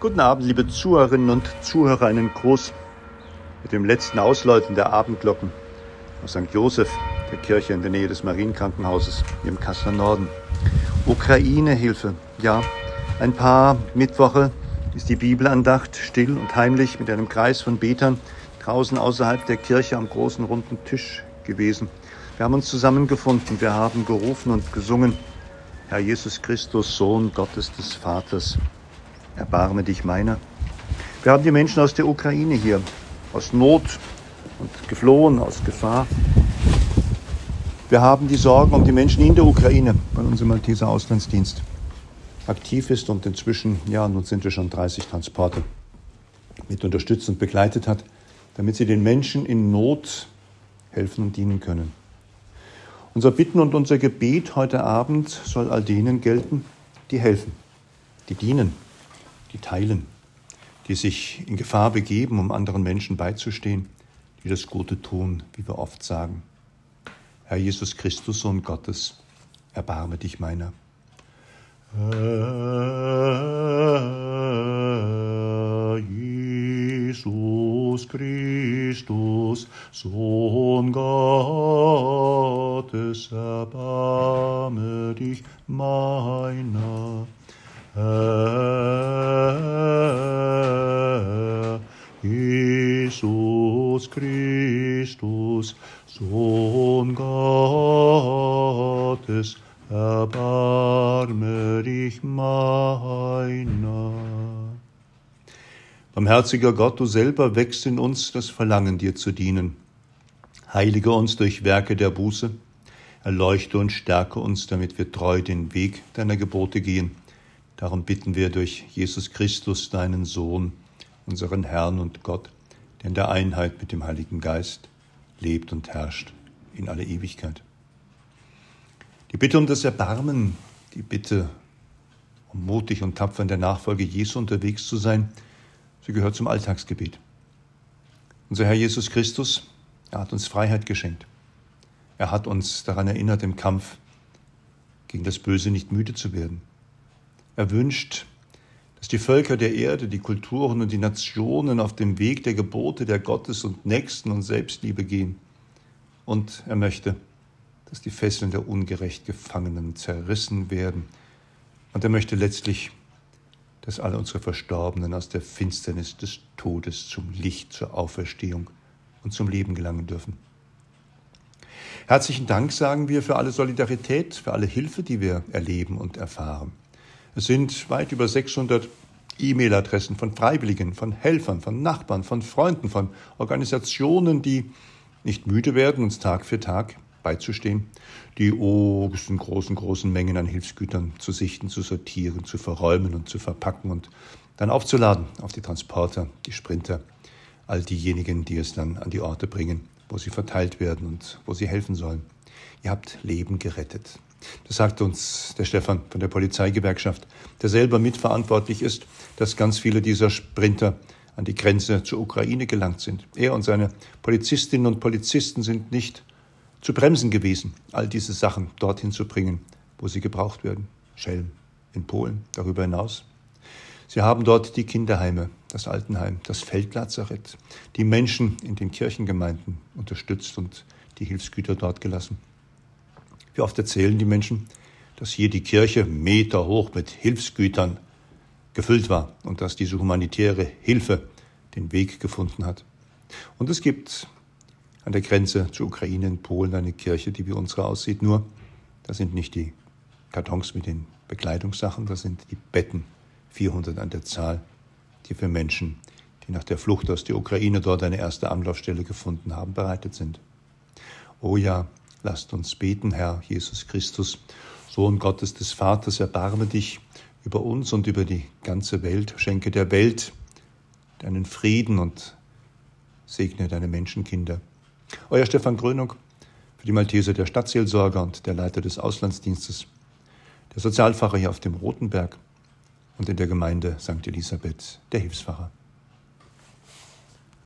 Guten Abend, liebe Zuhörerinnen und Zuhörer. Einen Gruß mit dem letzten Ausläuten der Abendglocken aus St. Josef, der Kirche in der Nähe des Marienkrankenhauses im Kasseler Norden. Ukraine-Hilfe. Ja, ein paar Mittwoche ist die Bibelandacht still und heimlich mit einem Kreis von Betern draußen außerhalb der Kirche am großen runden Tisch gewesen. Wir haben uns zusammengefunden, wir haben gerufen und gesungen, Herr Jesus Christus, Sohn Gottes des Vaters, erbarme dich meiner. Wir haben die Menschen aus der Ukraine hier, aus Not und geflohen, aus Gefahr. Wir haben die Sorgen um die Menschen in der Ukraine, weil unser Malteser Auslandsdienst aktiv ist und inzwischen, ja, nun sind wir schon 30 Transporte mit unterstützt und begleitet hat, damit sie den Menschen in Not helfen und dienen können. Unser Bitten und unser Gebet heute Abend soll all denen gelten, die helfen, die dienen, die teilen, die sich in Gefahr begeben, um anderen Menschen beizustehen, die das Gute tun, wie wir oft sagen. Herr Jesus Christus, Sohn Gottes, erbarme dich meiner. Herr Jesus Christus, Sohn Gottes, erbarme dich meiner. Herr Sohn Gottes, erbarme dich meiner. Barmherziger Gott, du selber wächst in uns das Verlangen, dir zu dienen. Heilige uns durch Werke der Buße, erleuchte und stärke uns, damit wir treu den Weg deiner Gebote gehen. Darum bitten wir durch Jesus Christus, deinen Sohn, unseren Herrn und Gott, der in der Einheit mit dem Heiligen Geist lebt und herrscht in alle Ewigkeit. Die Bitte um das Erbarmen, die Bitte um mutig und tapfer in der Nachfolge Jesu unterwegs zu sein, sie gehört zum Alltagsgebet. Unser Herr Jesus Christus, er hat uns Freiheit geschenkt. Er hat uns daran erinnert, im Kampf gegen das Böse nicht müde zu werden. Er wünscht, dass die Völker der Erde, die Kulturen und die Nationen auf dem Weg der Gebote der Gottes und Nächsten und Selbstliebe gehen. Und er möchte, dass die Fesseln der ungerecht Gefangenen zerrissen werden. Und er möchte letztlich, dass alle unsere Verstorbenen aus der Finsternis des Todes zum Licht, zur Auferstehung und zum Leben gelangen dürfen. Herzlichen Dank sagen wir für alle Solidarität, für alle Hilfe, die wir erleben und erfahren. Es sind weit über 600 E-Mail-Adressen von Freiwilligen, von Helfern, von Nachbarn, von Freunden, von Organisationen, die nicht müde werden, uns Tag für Tag beizustehen, die großen, großen, großen Mengen an Hilfsgütern zu sichten, zu sortieren, zu verräumen und zu verpacken und dann aufzuladen auf die Transporter, die Sprinter, all diejenigen, die es dann an die Orte bringen, wo sie verteilt werden und wo sie helfen sollen. Ihr habt Leben gerettet. Das sagt uns der Stefan von der Polizeigewerkschaft, der selber mitverantwortlich ist, dass ganz viele dieser Sprinter an die Grenze zur Ukraine gelangt sind. Er und seine Polizistinnen und Polizisten sind nicht zu bremsen gewesen, all diese Sachen dorthin zu bringen, wo sie gebraucht werden. Schelm in Polen, darüber hinaus. Sie haben dort die Kinderheime, das Altenheim, das Feldlazarett, die Menschen in den Kirchengemeinden unterstützt und die Hilfsgüter dort gelassen. Wie oft erzählen die Menschen, dass hier die Kirche meterhoch mit Hilfsgütern gefüllt war und dass diese humanitäre Hilfe den Weg gefunden hat. Und es gibt an der Grenze zur Ukraine in Polen eine Kirche, die wie unsere aussieht. Nur, da sind nicht die Kartons mit den Bekleidungssachen, das sind die Betten, 400 an der Zahl, die für Menschen, die nach der Flucht aus der Ukraine dort eine erste Anlaufstelle gefunden haben, bereitet sind. Oh ja, lasst uns beten, Herr Jesus Christus, Sohn Gottes des Vaters, erbarme dich über uns und über die ganze Welt, schenke der Welt deinen Frieden und segne deine Menschenkinder. Euer Stefan Grönung für die Malteser der Stadtseelsorger und der Leiter des Auslandsdienstes, der Sozialpfarrer hier auf dem Rotenberg und in der Gemeinde St. Elisabeth der Hilfspfarrer.